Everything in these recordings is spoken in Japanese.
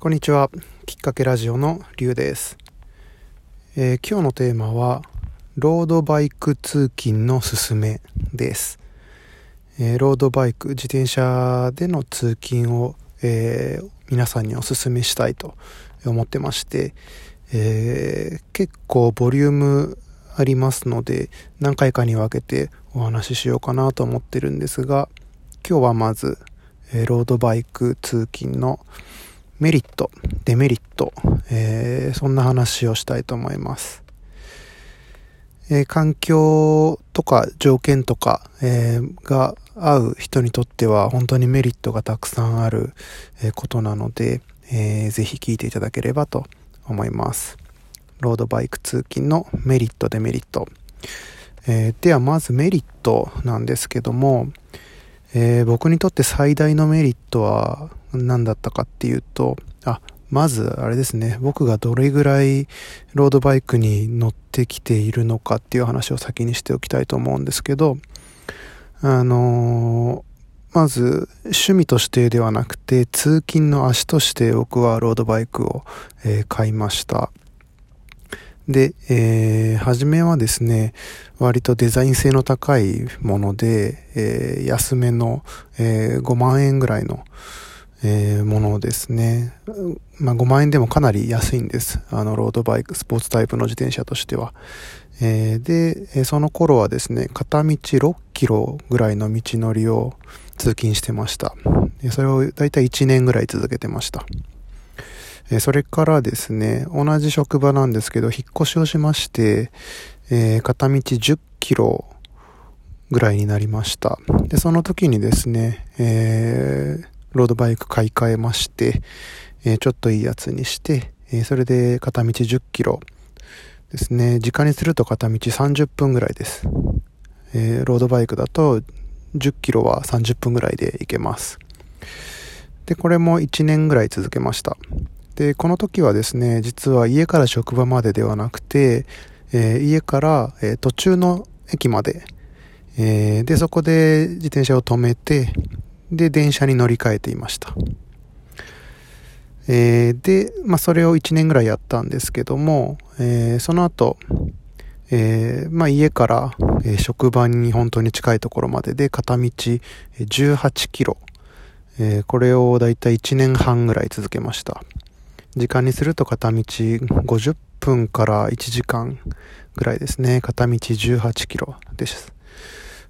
こんにちは。きっかけラジオのりゅうです、えー、今日のテーマは、ロードバイク通勤のすすめです。えー、ロードバイク、自転車での通勤を、えー、皆さんにおすすめしたいと思ってまして、え結構ボリュームありますので、何回かに分けてお話ししようかなと思ってるんですが、今日はまず、えロードバイク通勤のメリット、デメリット、えー、そんな話をしたいと思います。えー、環境とか条件とか、えー、が合う人にとっては本当にメリットがたくさんある、えことなので、えー、ぜひ聞いていただければと思います。ロードバイク通勤のメリット、デメリット。えではまずメリットなんですけども、え僕にとって最大のメリットは何だったかっていうと、あ、まずあれですね、僕がどれぐらいロードバイクに乗ってきているのかっていう話を先にしておきたいと思うんですけど、あのー、まず趣味としてではなくて通勤の足として僕はロードバイクを、えー、買いました。で、えー、初めはですね、割とデザイン性の高いもので、えー、安めの、えー、5万円ぐらいの、えー、ものですね。まあ、5万円でもかなり安いんです。あの、ロードバイク、スポーツタイプの自転車としては。えー、で、その頃はですね、片道6キロぐらいの道のりを通勤してました。それをだいたい1年ぐらい続けてました。えそれからですね、同じ職場なんですけど、引っ越しをしまして、えー、片道10キロぐらいになりました。で、その時にですね、えーロードバイク買い替えまして、えー、ちょっといいやつにして、えー、それで片道10キロですね。時間にすると片道30分ぐらいです。えー、ロードバイクだと10キロは30分ぐらいで行けます。で、これも1年ぐらい続けました。で、この時はですね、実は家から職場までではなくて、えー、家から、えー、途中の駅まで、えー、で、そこで自転車を止めて、で、電車に乗り換えていました。え、で、まあ、それを1年ぐらいやったんですけども、え、その後、え、まあ、家から、え職場に本当に近いところまでで片道18キロ、えこれをだいたい1年半ぐらい続けました。時間にすると片道50分から1時間ぐらいですね。片道18キロです。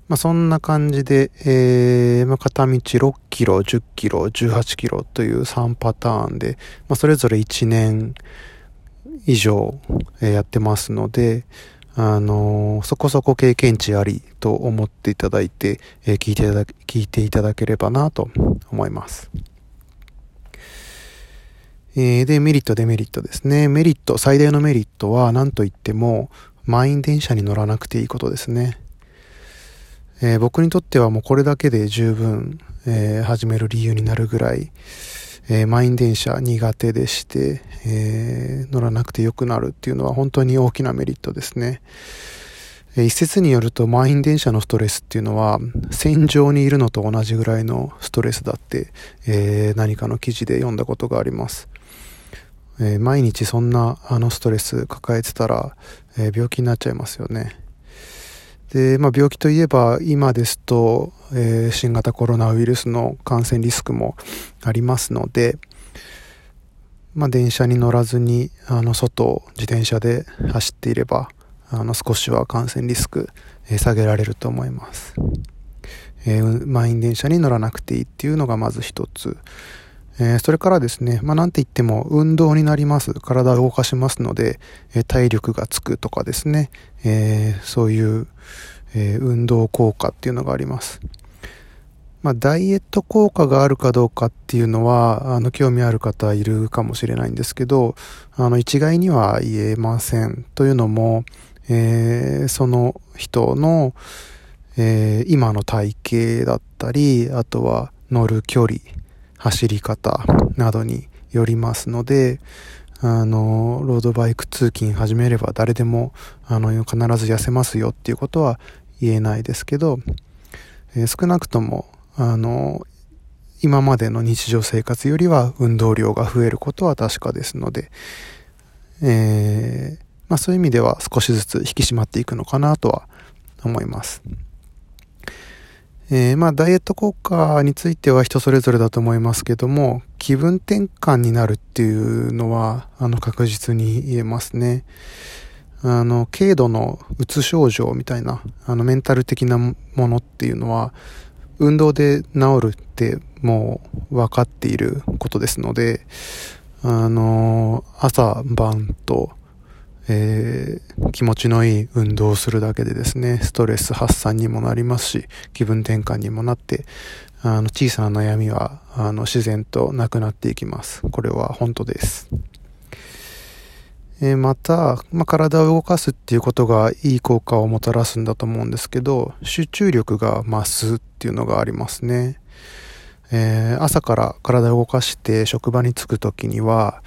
まあ、そんな感じで、えー、まあ、片道6キロ、10キロ、18キロという3パターンで、まあ、それぞれ1年以上、やってますので、あのー、そこそこ経験値ありと思っていただいて、え、聞いていただ聞いていただければなと思います。えー、で、メリット、デメリットですね。メリット、最大のメリットは何と言っても、満員電車に乗らなくていいことですね。えー、僕にとってはもうこれだけで十分、えー、始める理由になるぐらい、えー、満員電車苦手でして、え乗らなくてよくなるっていうのは本当に大きなメリットですね。え一説によると満員電車のストレスっていうのは戦場にいるのと同じぐらいのストレスだって、え何かの記事で読んだことがあります。え毎日そんなあのストレス抱えてたら、え病気になっちゃいますよね。で、まあ、病気といえば今ですと、えー、新型コロナウイルスの感染リスクもありますので、まあ、電車に乗らずにあの外を自転車で走っていればあの少しは感染リスク、え、下げられると思います、えー、満員電車に乗らなくていいっていうのがまず一つえー、それからですね、まあ、なんて言っても運動になります。体を動かしますので、えー、体力がつくとかですね、えー、そういう、え運動効果っていうのがあります。まあ、ダイエット効果があるかどうかっていうのは、あの、興味ある方いるかもしれないんですけど、あの、一概には言えません。というのも、えその人の、え今の体型だったり、あとは乗る距離、走り方などによりますので、あの、ロードバイク通勤始めれば誰でも、あの、必ず痩せますよっていうことは言えないですけど、えー、少なくとも、あの、今までの日常生活よりは運動量が増えることは確かですので、えー、まあ、そういう意味では少しずつ引き締まっていくのかなとは思います。えー、まあ、ダイエット効果については人それぞれだと思いますけども、気分転換になるっていうのは、あの、確実に言えますね。あの、軽度のうつ症状みたいな、あの、メンタル的なものっていうのは、運動で治るってもう分かっていることですので、あの、朝晩と、えー、気持ちのいい運動をするだけでですね、ストレス発散にもなりますし、気分転換にもなって、あの、小さな悩みは、あの、自然となくなっていきます。これは本当です。えー、また、まあ、体を動かすっていうことがいい効果をもたらすんだと思うんですけど、集中力が増すっていうのがありますね。えー、朝から体を動かして職場に着く時には、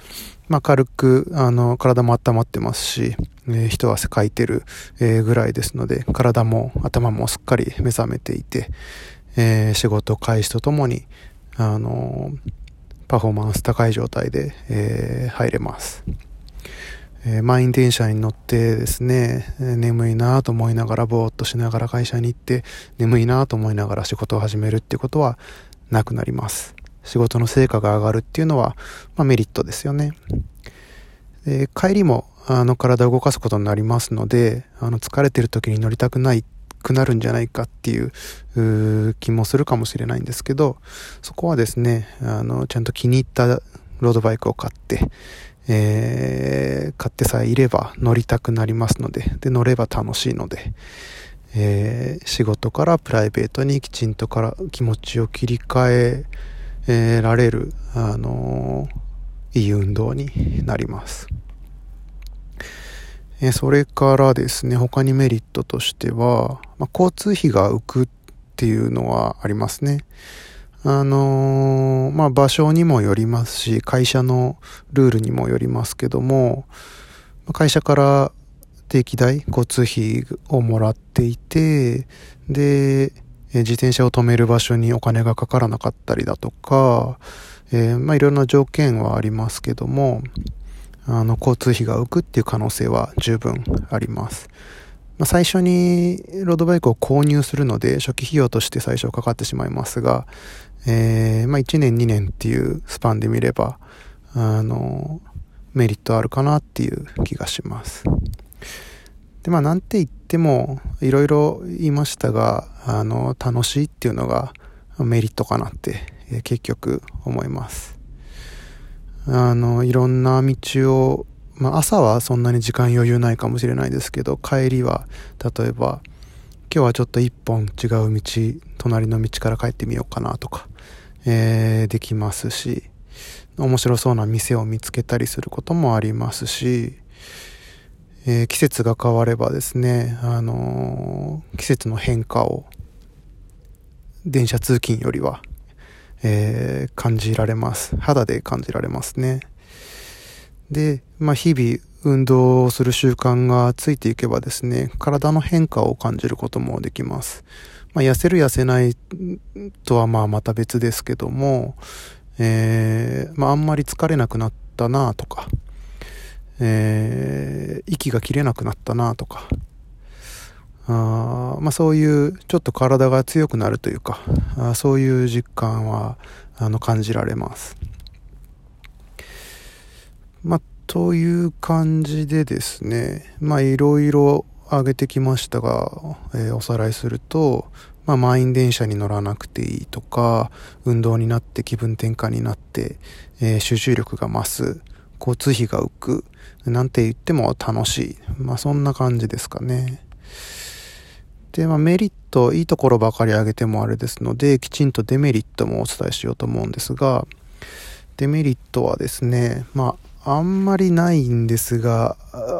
まあ、軽く、あの、体も温まってますし、えー、一汗かいてる、えー、ぐらいですので、体も頭もすっかり目覚めていて、えー、仕事開始とともに、あのパフォーマンス高い状態で、え入れます。えー、満員電車に乗ってですね、眠いなと思いながらぼーっとしながら会社に行って眠いなと思いながら仕事を始めるってことはなくなります。仕事の成果が上がるっていうのは、まあ、メリットですよね。で帰りもあの体を動かすことになりますので、あの疲れてる時に乗りたくないくなるんじゃないかっていう気もするかもしれないんですけど、そこはですね、あの、ちゃんと気に入ったロードバイクを買って、えー、買ってさえいれば乗りたくなりますので、で、乗れば楽しいので、えー、仕事からプライベートにきちんとから気持ちを切り替ええー、られる、あのー、いい運動になります。えー、それからですね、他にメリットとしては、まあ、交通費が浮くっていうのはありますね。あのー、まあ、場所にもよりますし、会社のルールにもよりますけども、会社から定期代、交通費をもらっていて、で、え自転車を止める場所にお金がかからなかったりだとか、えー、まあいろんな条件はありますけども、あの、交通費が浮くっていう可能性は十分あります。まあ、最初にロードバイクを購入するので初期費用として最初かかってしまいますが、えー、まあ1年2年っていうスパンで見れば、あの、メリットあるかなっていう気がします。で、まあなんて言っても、いろいろ言いましたが、あの、楽しいっていうのがメリットかなって、え、結局思います。あの、いろんな道を、まあ朝はそんなに時間余裕ないかもしれないですけど、帰りは、例えば、今日はちょっと一本違う道、隣の道から帰ってみようかなとか、えー、できますし、面白そうな店を見つけたりすることもありますし、えー、季節が変わればですね、あのー、季節の変化を電車通勤よりは、えー、感じられます。肌で感じられますね。で、まあ、日々運動をする習慣がついていけばですね、体の変化を感じることもできます。まあ、痩せる痩せないとはまあまた別ですけども、えー、まあ、あんまり疲れなくなったなとか、えー、息が切れなくなったなとか、あまあ、そういうちょっと体が強くなるというか、あそういう実感はあの感じられます。まあ、という感じでですね、まあいろいろ上げてきましたが、えー、おさらいすると、まあ、満員電車に乗らなくていいとか、運動になって気分転換になって、えー、集中力が増す、交通費が浮く、なんて言っても楽しい。まあ、そんな感じですかね。で、まあ、メリット、いいところばかり挙げてもあれですので、きちんとデメリットもお伝えしようと思うんですが、デメリットはですね、まあ、あんまりないんですが、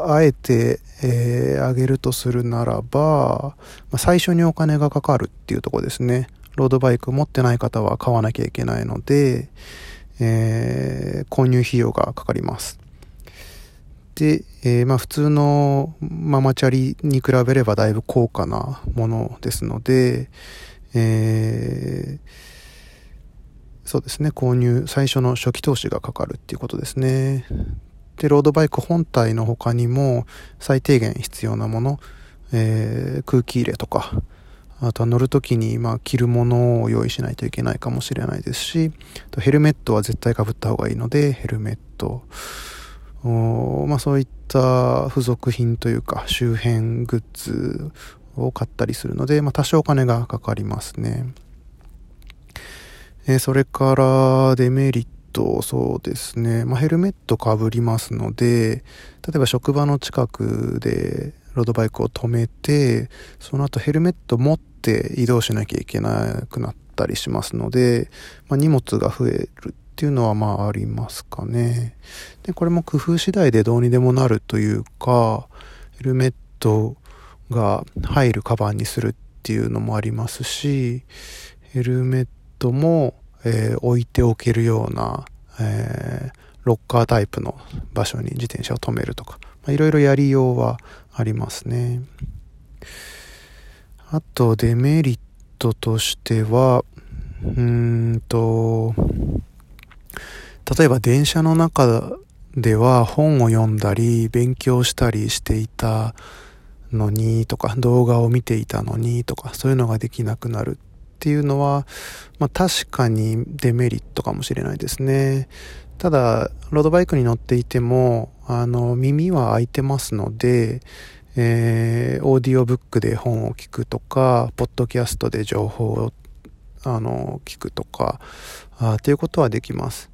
あえて、えー、あげるとするならば、まあ、最初にお金がかかるっていうとこですね。ロードバイク持ってない方は買わなきゃいけないので、えー、購入費用がかかります。で、えー、まあ普通のママチャリに比べればだいぶ高価なものですので、えそうですね、購入、最初の初期投資がかかるっていうことですね。で、ロードバイク本体の他にも最低限必要なもの、えー、空気入れとか、あとは乗るときに、まあ、着るものを用意しないといけないかもしれないですし、ヘルメットは絶対かぶった方がいいので、ヘルメット、まあ、そういった付属品というか周辺グッズを買ったりするので、まあ、多少お金がかかりますね。えー、それからデメリット、そうですね。まあ、ヘルメットかぶりますので、例えば職場の近くでロードバイクを止めて、その後ヘルメット持って移動しなきゃいけなくなったりしますので、まあ、荷物が増えるっていうのはまあありますかね。で、これも工夫次第でどうにでもなるというか、ヘルメットが入るカバンにするっていうのもありますし、ヘルメットも、えー、置いておけるような、えー、ロッカータイプの場所に自転車を止めるとか、まいろいろやりようはありますね。あとデメリットとしては、うーんと、例えば電車の中では本を読んだり勉強したりしていたのにとか動画を見ていたのにとかそういうのができなくなるっていうのは、まあ、確かにデメリットかもしれないですね。ただ、ロードバイクに乗っていても、あの、耳は開いてますので、えー、オーディオブックで本を聞くとか、ポッドキャストで情報を、あの、聞くとか、あっていうことはできます。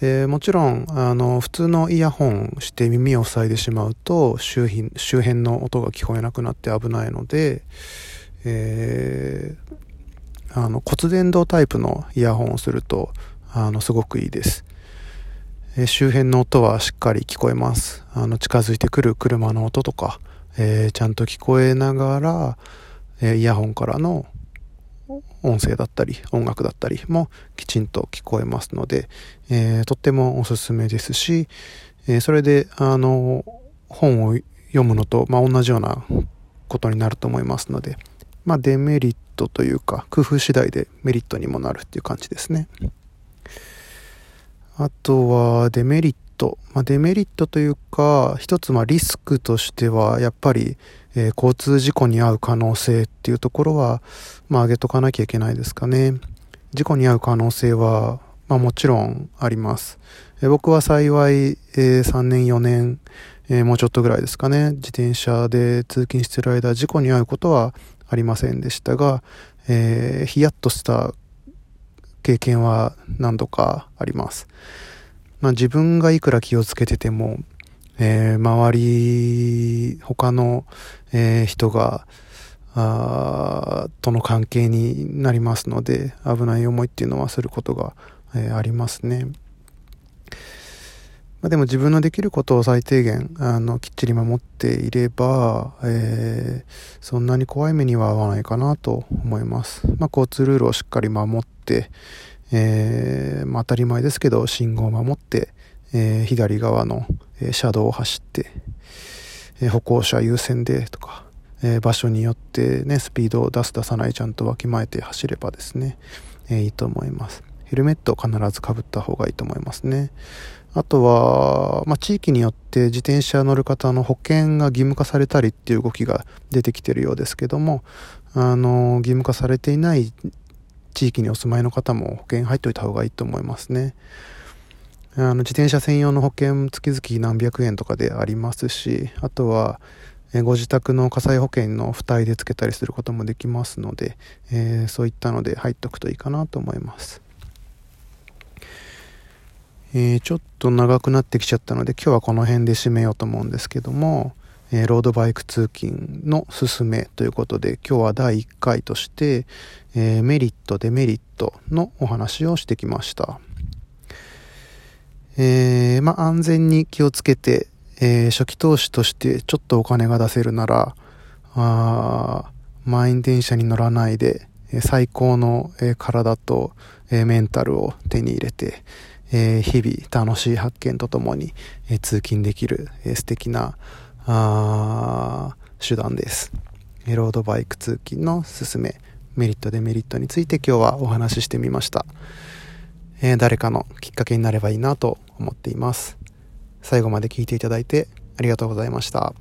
で、もちろん、あの、普通のイヤホンして耳を塞いでしまうと、周辺、周辺の音が聞こえなくなって危ないので、えー、あの、骨伝導タイプのイヤホンをすると、あの、すごくいいです。えー、周辺の音はしっかり聞こえます。あの、近づいてくる車の音とか、えー、ちゃんと聞こえながら、えイヤホンからの音声だったり音楽だったりもきちんと聞こえますので、えー、とってもおすすめですし、えー、それであの本を読むのと、まあ、同じようなことになると思いますので、まあ、デメリットというか工夫次第でメリットにもなるっていう感じですね。あとはデメリット、まあ、デメリットというか一つまリスクとしてはやっぱりえー、交通事故に遭う可能性っていうところは、まあ、上げとかなきゃいけないですかね。事故に遭う可能性は、まあ、もちろんあります。えー、僕は幸い、えー、3年4年、え、もうちょっとぐらいですかね、自転車で通勤している間、事故に遭うことはありませんでしたが、えー、ヒヤッとした経験は何度かあります。まあ、自分がいくら気をつけてても、えー、周り、他の、えー、人が、あとの関係になりますので、危ない思いっていうのはすることが、えー、ありますね。まあ、でも自分のできることを最低限、あの、きっちり守っていれば、えー、そんなに怖い目には合わないかなと思います。まあ、交通ルールをしっかり守って、えー、まあ、当たり前ですけど、信号を守って、えー、左側の、車道を走って、え歩行者優先でとか、え場所によってね、スピードを出す出さないちゃんとわきまえて走ればですね、えいいと思います。ヘルメットを必ずかぶった方がいいと思いますね。あとは、まあ、地域によって自転車乗る方の保険が義務化されたりっていう動きが出てきてるようですけども、あの、義務化されていない地域にお住まいの方も保険入っておいた方がいいと思いますね。あの自転車専用の保険月々何百円とかでありますしあとはご自宅の火災保険の付帯でつけたりすることもできますので、えー、そういったので入っておくといいかなと思います、えー、ちょっと長くなってきちゃったので今日はこの辺で締めようと思うんですけども、えー、ロードバイク通勤のすすめということで今日は第1回として、えメリットデメリットのお話をしてきました。えー、まあ、安全に気をつけて、え、初期投資としてちょっとお金が出せるなら、あ満員電車に乗らないで、最高の、体と、メンタルを手に入れて、日々楽しい発見とともに、通勤できる、え素敵なあ手段です。ロードバイク通勤のすすめ、メリットデメリットについて今日はお話ししてみました。えー、誰かのきっかけになればいいなと思っています。最後まで聞いていただいてありがとうございました。